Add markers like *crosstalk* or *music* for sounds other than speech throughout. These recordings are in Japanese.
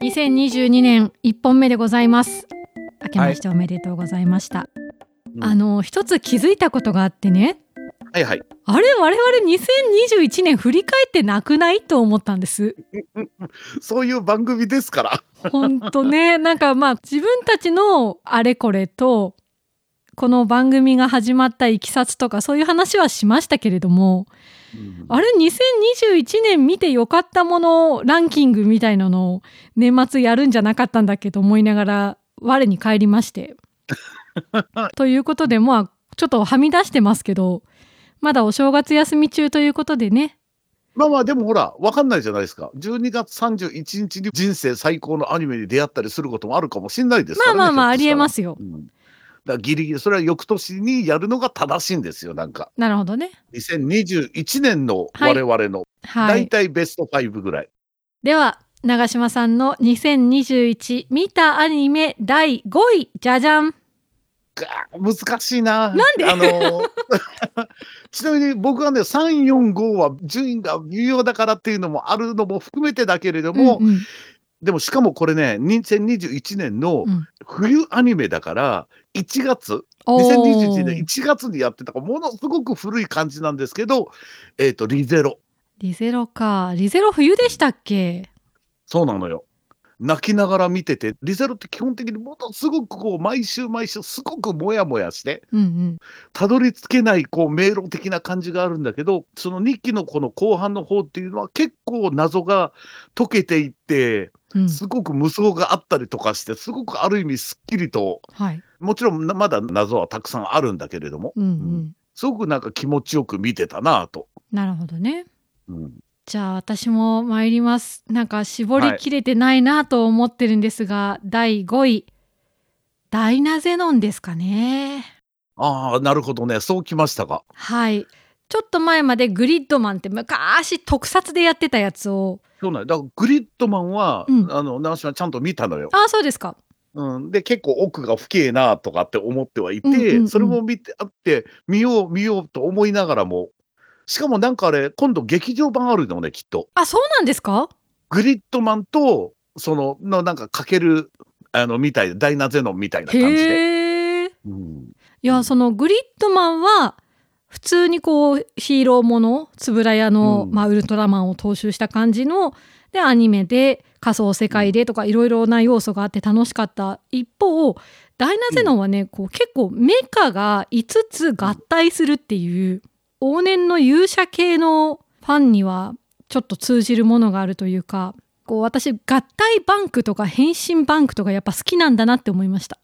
2022年1本目でございます。明けましておめでとうございました。うんあの一つ気づいたことがあってね、はいはい。あれ我々2021年振り返ってなくないと思ったんです。そういう番組ですから。本当ね、なんかまあ自分たちのあれこれとこの番組が始まったいきさつとかそういう話はしましたけれども、あれ2021年見てよかったものランキングみたいなのを年末やるんじゃなかったんだっけと思いながら我に返りまして。*laughs* ということでまあちょっとはみ出してますけどまだお正月休み中ということでねまあまあでもほら、わかんないじゃないですか。12月31日に人生最高のアニメに出会ったりすることもあるかもしれないですからね。まあまあまあありえますよ。うんだギリギリ、それは翌年にやるのが正しいんですよ、なんか。なるほどね。2021年のはい我々のはい。大体ベスト5ぐらい。では長嶋さんの2021見たアニメ第5位じゃじゃんが難しいな。なんで？あの *laughs* ちなみに僕はね、3、4、5は順位が微妙だからっていうのもあるのも含めてだけれども、うんうんでもしかもこれね、2021年のうん。冬アニメだから、1月、おー。2021年1月にやってたから、ものすごく古い感じなんですけど、えっ、と、リゼロ。リゼロか。リゼロ冬でしたっけ？そうなのよ。泣きながら見てて、リゼロって基本的にものすごくこう、毎週毎週すごくモヤモヤして、うんうん。たどり着けないこう迷路的な感じがあるんだけど、その2期のこの後半の方っていうのは結構謎が解けていって、うん。すごく無双があったりとかして、すごくある意味すっきりと、はい。もちろんなまだ謎はたくさんあるんだけれども、うんうん。すごくなんか気持ちよく見てたなぁと。なるほどね。うん。じゃあ私も参ります。なんか絞りきれてないなと思ってるんですが、第5位。ダイナゼノンですかね。ああ、なるほどね。そうきましたか。はいちょっと前までグリッドマンって昔特撮でやってたやつを。そうなんだ。からグリッドマンは、うん。あの、長島ちゃんと見たのよ。ああそうですか。うん、で結構奥が深えなとかって思ってはいて、うんうんうん。それも見てあって見よう見ようと思いながらも。しかもなんかあれ今度劇場版あるのねきっと。あそうなんですか？グリッドマンとそののなんかかけるあのみたいなダイナゼノンみたいな感じで、うん、いやそのグリッドマンは普通にこうヒーローもの円谷の、うん。まあ、ウルトラマンを踏襲した感じのでアニメで仮想世界でとかいろいろな要素があって楽しかった一方ダイナゼノンはね、こう結構メカが5つ合体するっていう往年の勇者系のファンにはちょっと通じるものがあるというかこう私合体バンクとか変身バンクとかやっぱ好きなんだなって思いました。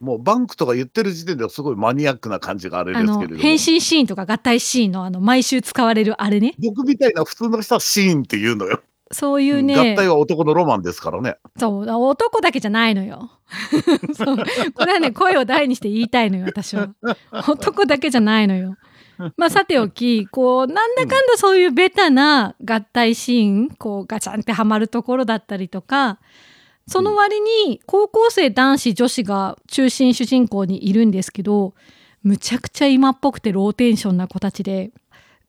もうバンクとか言ってる時点ではすごいマニアックな感じがあれですけれども。変身シーンとか合体シーンのあの毎週使われるあれね。僕みたいな普通の人はシーンって言うのよ、そういうね、合体は男のロマンですからね。そう男だけじゃないのよ。*laughs* そう。これはね声を大にして言いたいのよ私は。男だけじゃないのよ。まあさておきこうなんだかんだそういうベタな合体シーンこうガチャンってはまるところだったりとかその割に高校生男子女子が中心主人公にいるんですけどむちゃくちゃ今っぽくてローテンションな子たちで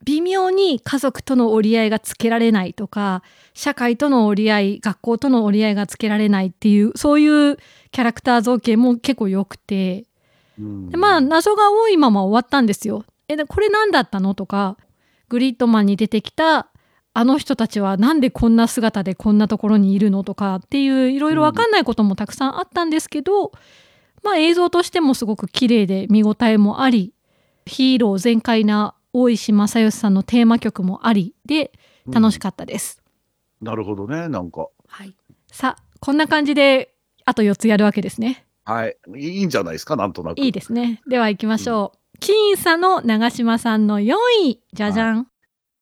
微妙に家族との折り合いがつけられないとか社会との折り合い学校との折り合いがつけられないっていうそういうキャラクター造形も結構良くて。うん。でまあ謎が多いまま終わったんですよ。えでこれ何だったの？とかグリッドマンに出てきたあの人たちはなんでこんな姿でこんなところにいるのとかっていういろいろ分かんないこともたくさんあったんですけど、まあ映像としてもすごく綺麗で見応えもありヒーロー全開な大石正義さんのテーマ曲もありで楽しかったです。なるほどねなんかはい、さあこんな感じであと4つやるわけですね。はいいいんじゃないですかなんとなくいいですね。では行きましょう。僅差の長嶋さんの4位じゃじゃん。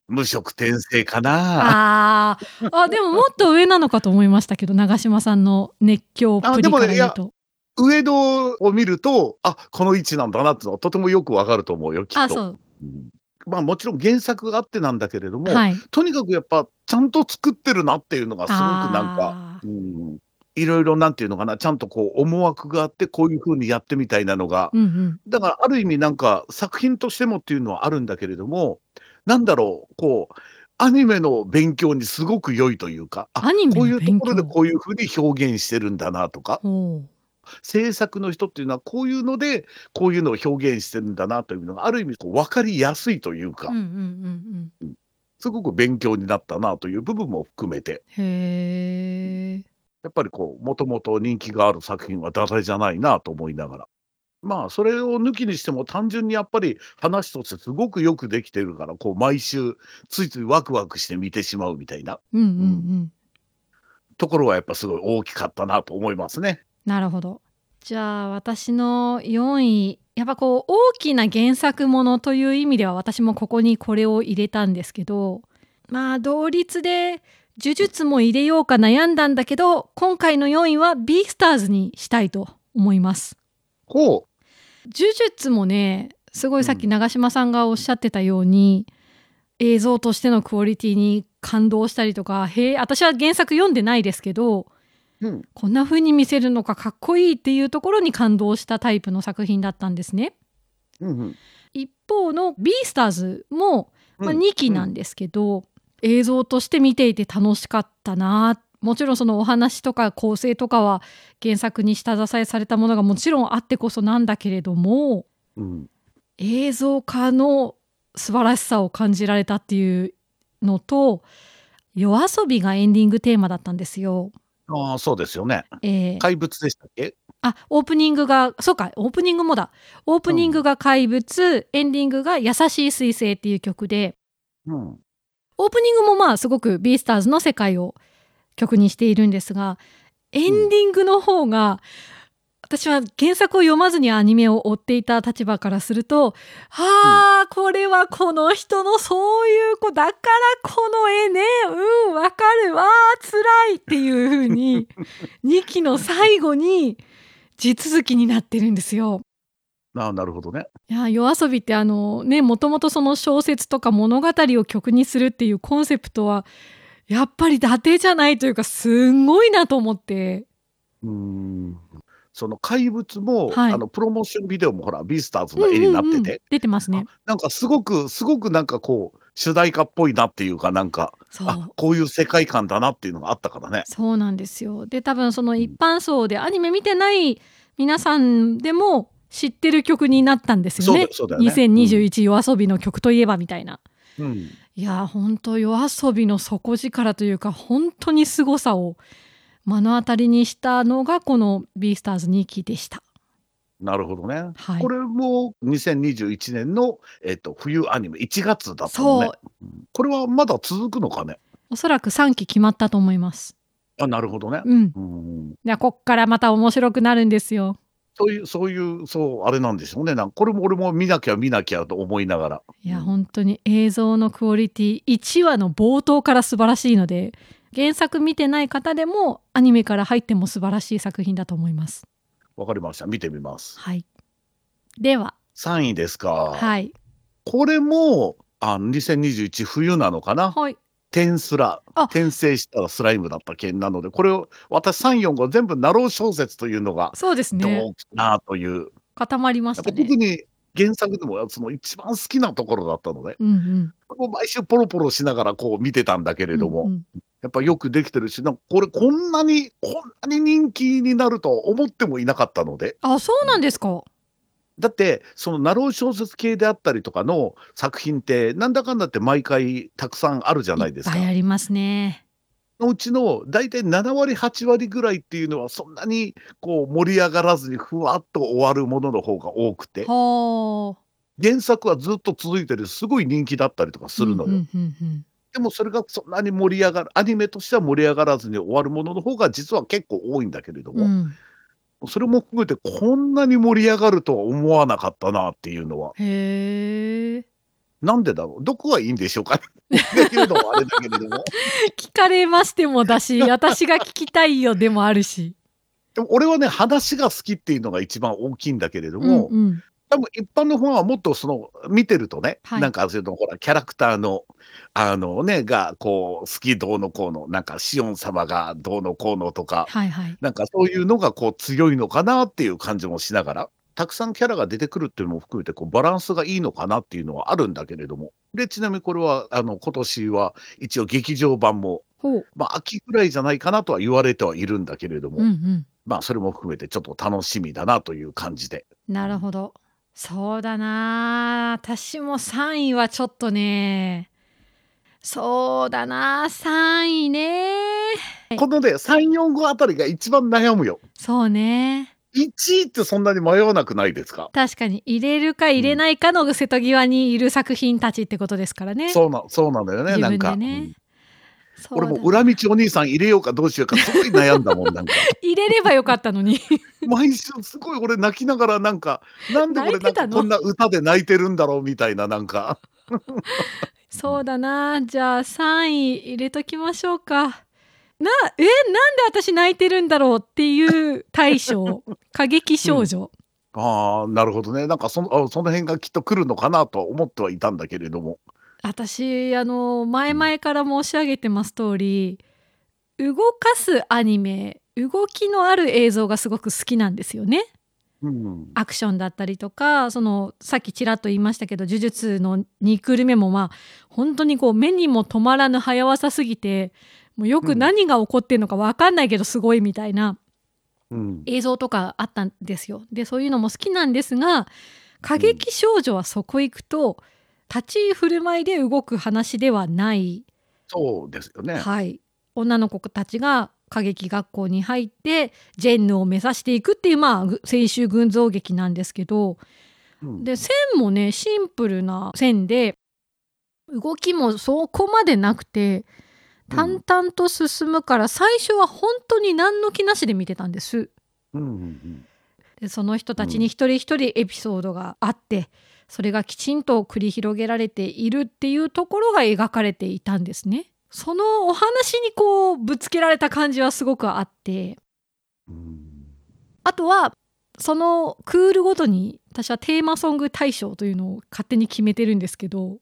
無色転生かなあーあでももっと上なのかと思いましたけど長嶋さんの熱狂っぷりから言うと。上野を見るとあこの位置なんだなってのはとてもよくわかると思うよきっと。あそううんまあもちろん原作があってなんだけれども、はい。とにかくやっぱちゃんと作ってるなっていうのがすごくなんか、うん、いろいろなんていうのかな、ちゃんとこう思惑があって、こういう風にやってみたいなのが、うんうん。だからある意味なんか作品としてもっていうのはあるんだけれども、なんだろう、こう、アニメの勉強にすごく良いというか、あ、アニメこういうと。ころでこういう風に表現してるんだなとか、ほう。制作の人っていうのはこういうので、こういうのを表現してるんだなというのがある意味こう分かりやすいというか、うんうんうんうん、すごく勉強になったなという部分も含めて、うん。へえ。やっぱりこう、もともと人気がある作品はダジャレじゃないなと思いながら。まあ、それを抜きにしても単純にやっぱり話としてすごくよくできてるから、こう毎週ついついワクワクして見てしまうみたいな、うんうんううん、ん。ところはやっぱすごい大きかったなと思いますね。なるほど。じゃあ私の4位やっぱこう大きな原作ものという意味では私もここにこれを入れたんですけどまあ同率で呪術も入れようか悩んだんだけど今回の4位はビースターズにしたいと思います。ほう。呪術もねすごいさっき長嶋さんがおっしゃってたように、うん、映像としてのクオリティに感動したりとかへえ私は原作読んでないですけど、うん、こんな風に見せるのかかっこいいっていうところに感動したタイプの作品だったんですね。うんうん、一方の「ビースターズも」まあ、2期なんですけど、うん、映像として見ていて楽しかったなもちろんそのお話とか構成とかは原作に下支えされたものがもちろんあってこそなんだけれども、うん、映像化の素晴らしさを感じられたっていうのと夜遊びがエンディングテーマだったんですよ。ああ、そうですよね。えー、怪物でしたっけ？あオープニングがそうかオープニングもだ。オープニングが怪物、うん、エンディングが「優しい彗星」っていう曲で、うん、オープニングもまあすごくビースターズの世界を曲にしているんですがエンディングの方が、私は原作を読まずにアニメを追っていた立場からするとはあ、これはこの人のそういう子だからこの絵ねうんわかるわ辛いっていう風に *laughs* 2期の最後に地続きになってるんですよ。あなるほどね。いや夜遊びってあのねもともとその小説とか物語を曲にするっていうコンセプトはやっぱり伊達じゃないというかすんごいなと思って。うん。その怪物も、はい、あのプロモーションビデオもほらビースターズの絵になってて、うんうんうん、出てますね。なんかすごくすごくなんかこう主題歌っぽいなっていうかなんかあこういう世界観だなっていうのがあったからね。そうなんですよ。で多分その一般層でアニメ見てない皆さんでも知ってる曲になったんですよね。そうだよね2021夜遊びの曲といえばみたいな、うん、いや本当夜遊びの底力というか本当に凄さを目の当たりにしたのがこの「ビースターズ2期でした。なるほどね。はい、これも2021年の、えっと、冬アニメ1月だったのね。これはまだ続くのかね？おそらく3期決まったと思います。あ、なるほどね。うん。うん、こっからまた面白くなるんですよ。そういうそういうそうあれなんでしょうね。なんこれも俺も見なきゃ見なきゃと思いながら。いや、うん、本当に映像のクオリティ1話の冒頭から素晴らしいので原作見てない方でもアニメから入っても素晴らしい作品だと思います。わかりました。見てみます。はい。では3位ですか。はい。これもあ2021冬なのかな。はい。転スラ転生したスライムだった件なのでこれを私345全部ナロー小説というのがそうですね。どうかなという。固まりましたね。特に原作でもその一番好きなところだったので、うんうん、毎週ポロポロしながらこう見てたんだけれども、うんうん、やっぱよくできてるし、なんかこれこんなに、こんなに人気になると思ってもいなかったので。あ、そうなんですか。だって、そのナロー小説系であったりとかの作品って、なんだかんだって毎回たくさんあるじゃないですか。いっぱいありますね。のうちの大体7割8割ぐらいっていうのはそんなにこう盛り上がらずにふわっと終わるものの方が多くて原作はずっと続いてるすごい人気だったりとかするのよ。うんうんうんうんでもそれがそんなに盛り上がるアニメとしては盛り上がらずに終わるものの方が実は結構多いんだけれども、うん、それも含めてこんなに盛り上がるとは思わなかったなっていうのは。へえ。なんでだろう？どこがいいんでしょうかっていうのはあれだけれども。聞かれましてもだし私が聞きたいよでもあるし。でも俺はね話が好きっていうのが一番大きいんだけれども、うんうん多分一般のファンはもっとその見てるとね、はいなんかそのほらキャラクターのあのねがこう好きどうのこうのなんかシオン様がどうのこうのとか、はいはい。なんかそういうのがこう強いのかなっていう感じもしながら、たくさんキャラが出てくるっていうのも含めてこうバランスがいいのかなっていうのはあるんだけれども。で、ちなみにこれはあの今年は一応劇場版も、ほう。まあ、秋ぐらいじゃないかなとは言われてはいるんだけれども、うんうん。まあそれも含めてちょっと楽しみだなという感じで。なるほど。そうだな。私も3位はちょっとね。そうだな。3位ね。このね、3、4、5あたりが一番悩むよ。そうね。1位ってそんなに迷わなくないですか？確かに入れるか入れないかの瀬戸際にいる作品たちってことですからね。そうなそうなんだよね、自分なんか。でねうん俺も裏道お兄さん入れようかどうしようかすごい悩んだもん、なんか。*laughs* 入れればよかったのに。*laughs* 毎週すごい俺泣きながらなんか、なんで俺なんかこんな歌で泣いてるんだろうみたいななんか。*laughs* そうだな。じゃあ3位入れときましょうか。な、え、なんで私泣いてるんだろうっていう大賞。過激少女。ああ、なるほどね。なんかそのあその辺がきっと来るのかなとは思ってはいたんだけれども。私、あの、前々から申し上げてます通り、動かすアニメ、動きのある映像がすごく好きなんですよね。うん。アクションだったりとかそのさっきちらっと言いましたけど呪術の2クール目もまあ本当にこう目にも止まらぬ速さすぎてもうよく何が起こってるのか分かんないけどすごいみたいなうん。映像とかあったんですよ。でそういうのも好きなんですが過激少女はそこ行くと立ち居振る舞いで動く話ではない、そうですよね。はい、女の子たちが歌劇学校に入ってジェンヌを目指していくっていうまあぐ青春群像劇なんですけどうんで線もねシンプルな線で動きもそこまでなくて淡々と進むから最初は本当に何の気なしで見てたんです。うんうんうん。でその人たちに一人一人エピソードがあってそれがきちんと繰り広げられているっていうところが描かれていたんですね。そのお話にこうぶつけられた感じはすごくあってうんあとはそのクールごとに私はテーマソング大賞というのを勝手に決めてるんですけど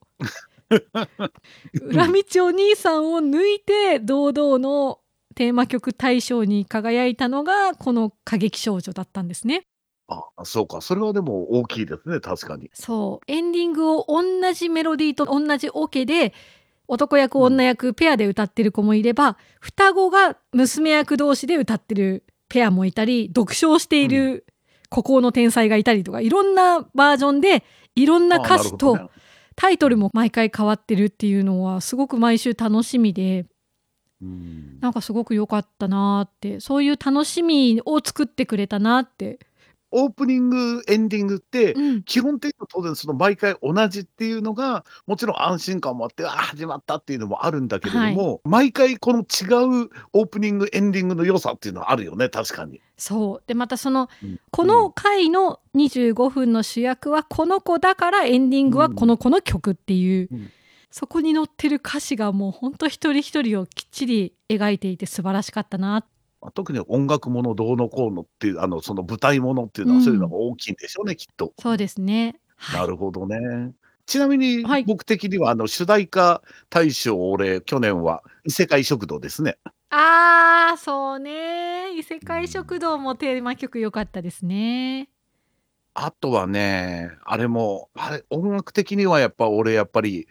*laughs* 裏道お兄さんを抜いて堂々のテーマ曲大賞に輝いたのがこの過激少女だったんですね。あ、そうか。それはでも大きいですね、確かに。そう。エンディングを同じメロディーと同じオケで男役女役ペアで歌ってる子もいれば、双子が娘役同士で歌ってるペアもいたり読書をしている孤高の天才がいたりとかいろんなバージョンでいろんな歌詞とあなるほどね。タイトルも毎回変わってるっていうのはすごく毎週楽しみでうん。なんかすごく良かったなーってそういう楽しみを作ってくれたなって、オープニング、エンディングって、うん、基本的には当然その毎回同じっていうのが、もちろん安心感もあって、ああ、始まったっていうのもあるんだけれども、毎回この違うオープニング、エンディングの良さっていうのはあるよね、確かに。そう。でまたそのうん。この回の25分の主役はこの子だからエンディングはこの子の曲っていう、うん。そこに載ってる歌詞がもうほんと一人一人をきっちり描いていて素晴らしかったなまあ特に音楽ものどうのこうのっていう、あの、その舞台ものっていうのはうんそういうのが大きいんでしょうね、きっと。そうですね。はいなるほどね。ちなみにはい僕的にはあの主題歌大賞俺去年は異世界食堂ですね。あーそうね異世界食堂もテーマ曲良かったですね。あとはね、あれも、あれ、音楽的にはやっぱ俺やっぱり、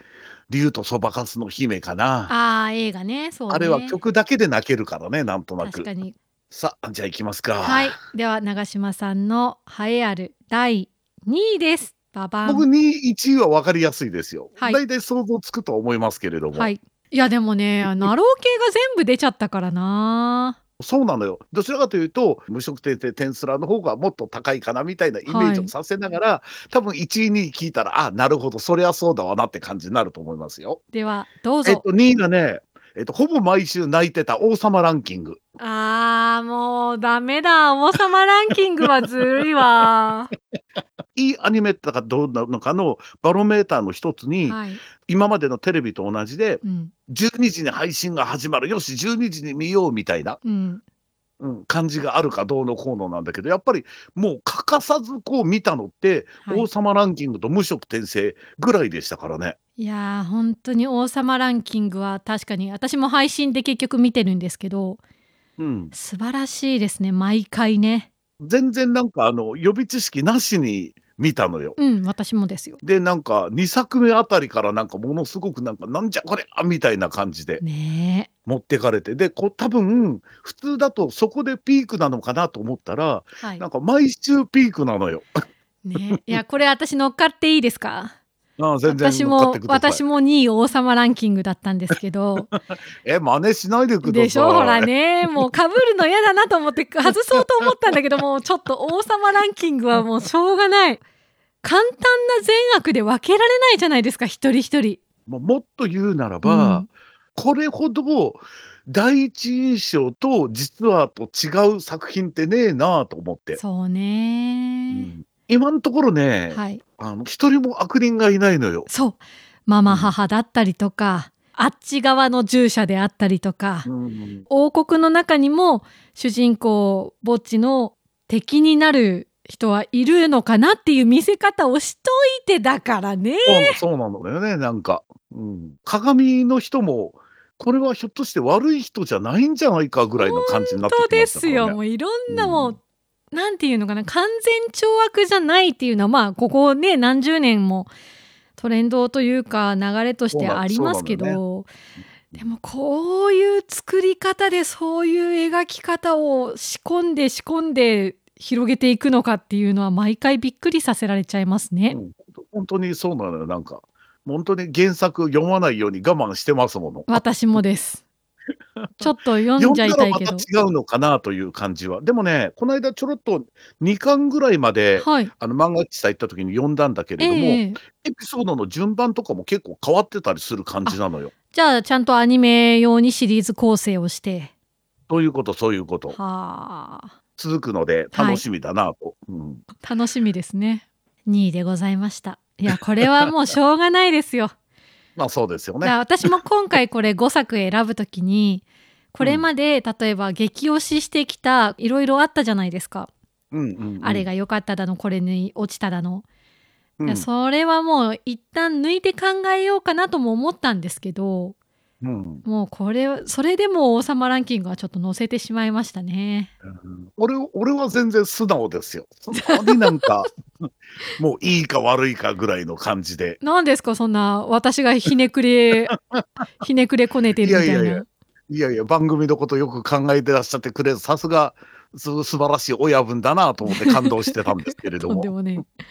竜とそばかすの姫かな。あー映画ねそうねあれは曲だけで泣けるからね、なんとなく。確かにさあ、じゃあ行きますか。はいでは長嶋さんの栄えある第2位ですババン僕2位、1位は分かりやすいですよ。はい大体想像つくと思いますけれども。はいいやでもねナ *laughs* ロー系が全部出ちゃったからなそうなのよ。どちらかというと、無色定定テンスラの方がもっと高いかなみたいなイメージをさせながら、多分1位、2位聞いたら、あ、なるほど、そりゃそうだわなって感じになると思いますよ。ではどうぞえっと、2位がね、えっと、ほぼ毎週泣いてた王様ランキング。あーもうダメだ王様ランキングはずるいわ *laughs* いいアニメだかどうなのかのバロメーターの一つに、はい、今までのテレビと同じで、うん12時に配信が始まる。よし、12時に見ようみたいな。うん、うん、感じがあるかどうのこうのなんだけど、やっぱりもう欠かさずこう見たのって、はい王様ランキングと無色転生ぐらいでしたからね。いやー本当に王様ランキングは確かに私も配信で結局見てるんですけどうん。素晴らしいですね毎回ね。全然なんかあの予備知識なしに見たのよ。うん私もですよ。で、なんか2作目あたりからなんかものすごくなんかなんじゃこれあみたいな感じでね持ってかれて、で、こう多分普通だとそこでピークなのかなと思ったら、えはい。なんか毎週ピークなのよ。ねいやこれ私乗っかっていいですか？ああ全然私も乗っかってください。私も2位王様ランキングだったんですけど。*laughs* え、真似しないでください。でしょほらね。もうかぶるの嫌だなと思って外そうと思ったんだけど *laughs* もうちょっと王様ランキングはもう *laughs* しょうがない。簡単な善悪で分けられないじゃないですか一人一人。もうもっと言うならば、うん。これほど第一印象と実はと違う作品ってねえなと思って、そううね、ん今のところね、はい。あの一人も悪人がいないのよ。そう。ママ母だったりとか、あっち側の従者であったりとか、うん。王国の中にも主人公ぼっちの敵になる人はいるのかなっていう見せ方をしといてだからね。そうなのよねなんか、うん、鏡の人もこれはひょっとして悪い人じゃないんじゃないかぐらいの感じになってきましたから、ね。すよ。もういろんなもう、なんていうのかな完全懲悪じゃないっていうのはまあここね何十年もトレンドというか流れとしてありますけど、でもこういう作り方でそういう描き方を仕込んで仕込んで広げていくのかっていうのは毎回びっくりさせられちゃいますね。うん本当にそうなのよなんか本当に原作読まないように我慢してますもの。私もです。*laughs* ちょっと読読んんじゃいだらまたたいけど。違うのかなという感じは。でもね、この間ちょろっと2巻ぐらいまで、はい。あの漫画喫茶行った時に読んだんだけれども、ええエピソードの順番とかも結構変わってたりする感じなのよ。じゃあちゃんとアニメ用にシリーズ構成をして。そういうこと、そういうこと。はあ。続くので楽しみだなと。うん楽しみですね。2位でございました。いやこれはもうしょうがないですよ。まあそうですよね。私も今回これ *laughs* 5作選ぶときにこれまで例えば激推ししてきたいろいろあったじゃないですか、うんうんうん。あれが良かっただのこれに落ちただの、うん。それはもう一旦抜いて考えようかなとも思ったんですけどうんもうこれそれでも王様ランキングはちょっと載せてしまいましたね。俺俺は全然素直ですよ。素直になんか *laughs* もういいか悪いかぐらいの感じで。何ですかそんな私がひねくれ *laughs* ひねくれこねてるみたいな。いやいやいやいやいや番組のことよく考えてらっしゃってくれさすがす素晴らしい親分だなと思って感動してたんですけれど *laughs* とんもでもねえ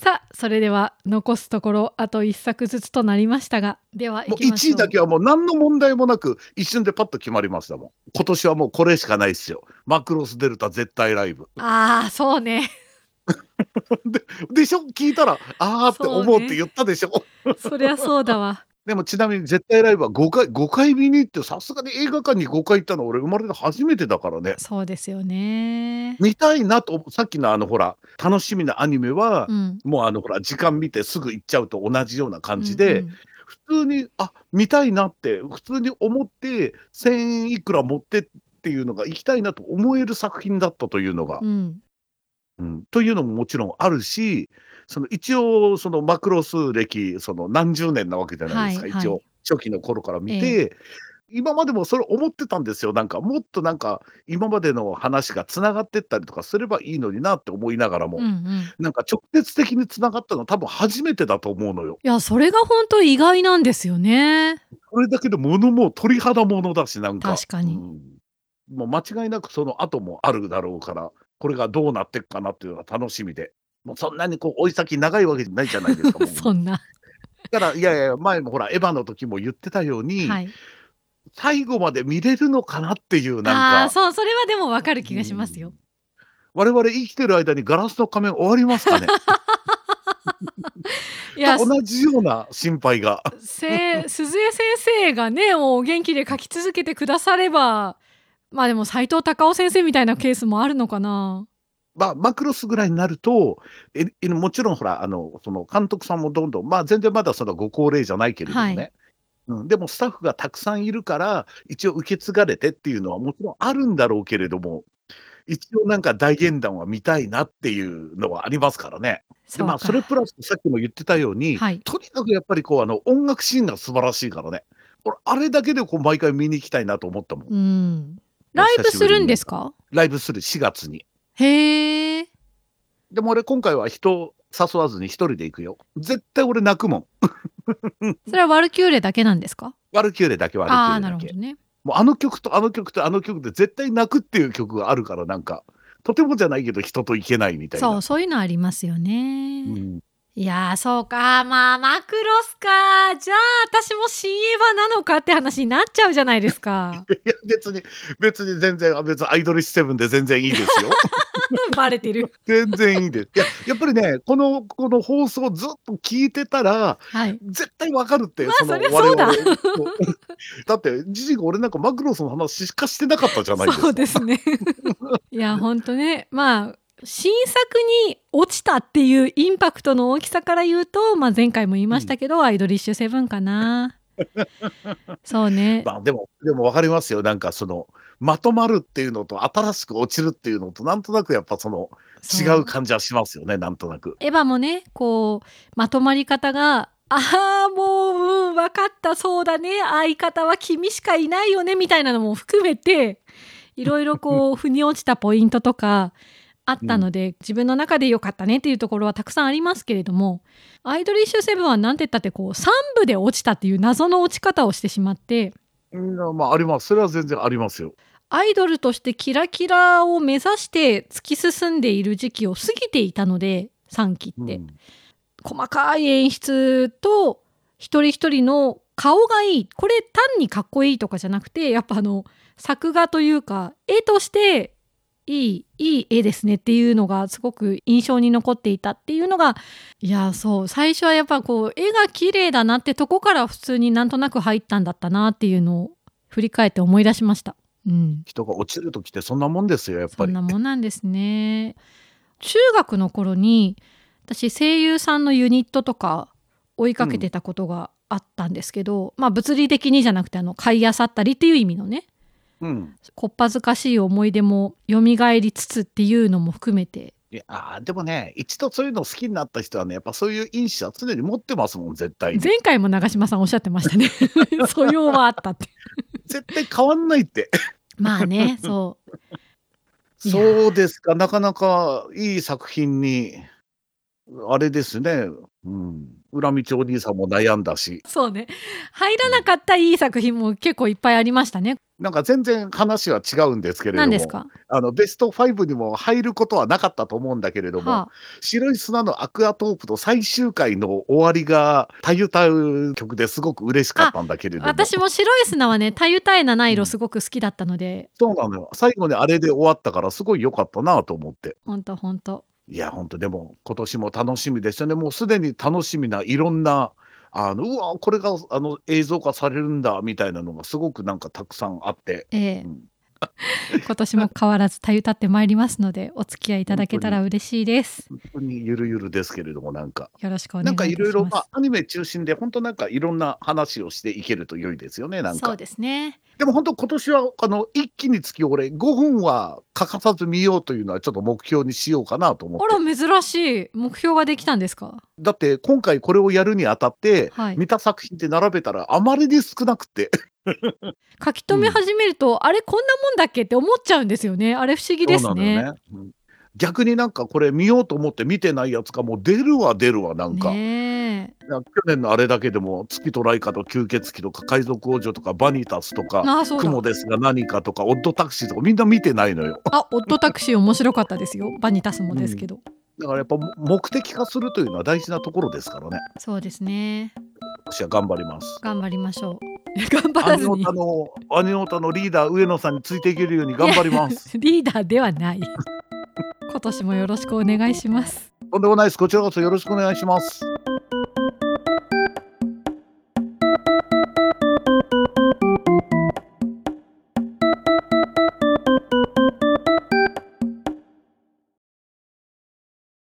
さあそれでは残すところあと1作ずつとなりましたがではもう1いきましょう。位だけはもう何の問題もなく一瞬でパッと決まりましたもん。今年はもうこれしかないですよ。マクロスデルタ絶対ライブ。ああそうね。*laughs* でしょ？聞いたらあーって思うって言ったでしょ、*laughs* そりゃそうだわでもちなみに絶対ライブは5回5回見に行ってさすがに映画館に5回行ったの俺生まれて初めてだからね。そうですよね。見たいなとさっきのあのほら楽しみなアニメは、うん。もうあのほら時間見てすぐ行っちゃうと同じような感じで、うんうん。普通にあ見たいなって普通に思って1,000円いくら持ってっていうのが行きたいなと思える作品だったというのが、うん。うん。というのももちろんあるしその一応そのマクロス歴その何十年なわけじゃないですか、はいはい。一応初期の頃から見て、今までもそれ思ってたんですよ。なんかもっとなんか今までの話がつながってったりとかすればいいのになって思いながらも、うんうん。なんか直接的につながったの多分初めてだと思うのよ。いやそれが本当意外なんですよね。これだけで物も鳥肌ものだしなんか。確かに。うん。もう間違いなくその後もあるだろうからこれがどうなっていくかなっていうのが楽しみでもうそんなにこう追い先長いわけじゃないじゃないですか *laughs* そんな。だからいやいや前もほらエヴァの時も言ってたように、はい。最後まで見れるのかなっていうあなんか。あそうそれはでもわかる気がしますよ。我々生きてる間にガラスの仮面終わりますかね。*laughs* いや同じような心配が。せ鈴江先生がねもうお元気で書き続けてくださればまあでも斎藤隆夫先生みたいなケースもあるのかなまあ、マクロスぐらいになると、ええもちろんほら、あの、その監督さんもどんどん、まあ全然まだそのご高齢じゃないけれどもね、はいうん、でもスタッフがたくさんいるから、一応受け継がれてっていうのはもちろんあるんだろうけれども、一応なんか大演談は見たいなっていうのはありますからね。で、まあ。それプラスさっきも言ってたように、はい。とにかくやっぱりこう、あの、音楽シーンが素晴らしいからね。俺、あれだけでこう毎回見に行きたいなと思ったもん。うん。ライブするんですか？ライブする4月に。へえ。でも俺今回は人誘わずに一人で行くよ。絶対俺泣くもん。*laughs* それはワルキューレだけなんですか？ワルキューレだけワルキュああー、ーレだけなるほど。ね。もうあの曲とあの曲とあの曲で絶対泣くっていう曲があるからなんか、とてもじゃないけど人と行けないみたいな。そう、そういうのありますよね。うんいやー、そうか。まあ、マクロスか。じゃあ、私も新エヴァなのかって話になっちゃうじゃないですか。いや別に、別に全然、別にアイドルシステムで全然いいですよ。*laughs* バレてる。全然いいです。いや、やっぱりね、この、この放送をずっと聞いてたら、はい。絶対わかるって、まあそりゃそうだ我々 *laughs* だって、じじが俺なんかマクロスの話しかしてなかったじゃないですか。そうですね。いや、ほんとね。まあ、新作に落ちたっていうインパクトの大きさから言うと、まあ、前回も言いましたけど、アイドリッシュセブンかな。そうね。*laughs* まあでも、でもわかりますよ。なんかその、まとまるっていうのと新しく落ちるっていうのと、なんとなくやっぱその、違う感じはしますよね、なんとなく。エヴァもね、こう、まとまり方が、ああ、もう、うん、分かった、そうだね、相方は君しかいないよね、みたいなのも含めて、いろいろこう、腑に落ちたポイントとか、あったので、自分の中で良かったねっていうところはたくさんありますけれども、アイドリッシュセブンはなんて言ったってこう、3部で落ちたっていう謎の落ち方をしてしまって、うんまああります。それは全然ありますよ。アイドルとしてキラキラを目指して突き進んでいる時期を過ぎていたので、3期って。うん細かい演出と一人一人の顔がいいこれ単にかっこいいとかじゃなくてやっぱあの作画というか絵としていいいい絵ですねっていうのがすごく印象に残っていたっていうのがいやそう最初はやっぱこう絵が綺麗だなってとこから普通になんとなく入ったんだったなっていうのを振り返って思い出しました。うん、人が落ちる時ってそんなもんですよ、やっぱり。そんなもんなんですね。中学の頃に私声優さんのユニットとか追いかけてたことがあったんですけど、まあ物理的にじゃなくてあの買いあさったりっていう意味のねうん。こっぱずかしい思い出も蘇りつつっていうのも含めて。いやでもね、一度そういうの好きになった人はね、やっぱそういう因子は常に持ってますもん、絶対に。前回も長嶋さんおっしゃってましたね。*laughs* 素養はあったって。絶対変わんないって。まあね *laughs* そう。そうですか、なかなかいい作品に、あれですね、うん、裏道お兄さんも悩んだし、そうね。入らなかったいい作品も結構いっぱいありましたねなんか全然話は違うんですけれども、あのベスト5にも入ることはなかったと思うんだけれども、はあ白い砂のアクアトープと最終回の終わりが、たゆたう曲ですごく嬉しかったんだけれども、私も白い砂はね、たゆたい七色すごく好きだったので、そうなのよ。最後にあれで終わったから、すごい良かったなと思って。ほんとほんと。いや、本当でも、今年も楽しみですよね。もうすでに楽しみないろんな、あの、うわ、これがあの映像化されるんだ、みたいなのがすごくなんかたくさんあって。ええうん *laughs* 今年も変わらずたゆたってまいりますので、お付き合いいただけたら嬉しいです。本当にゆるゆるですけれども、なんか。よろしくお願ないんかい。ろいろ、まあ、アニメ中心で、本当なんかいろんな話をしていけると良いですよね、なんか。そうですね。でも本当今年は、あの、一気につき俺、5本は欠かさず見ようというのはちょっと目標にしようかなと思って。あら、珍しい。目標ができたんですか？だって今回これをやるにあたって、はい見た作品って並べたらあまりに少なくて *laughs* 書き留め始めると、あれこんなもんだっけって思っちゃうんですよね。あれ不思議ですね。ねうん逆になんかこれ見ようと思って見てないやつがもう出るわ出るわなんか,、ねえ。なんか去年のあれだけでも月とライカと吸血鬼とか海賊王女とかバニタスとか雲。ですが何かとかオッドタクシーとかみんな見てないのよあ、オットタクシー *laughs* 面白かったですよ。バニタスもですけど。だからやっぱ目的化するというのは大事なところですからねそうですね。私は頑張ります頑張りましょう。*laughs* 頑張らずにアニオタのリーダー上野さんについていけるように頑張ります *laughs* リーダーではない。今年もよろしくお願いします。とんでもないですこちらこそよろしくお願いします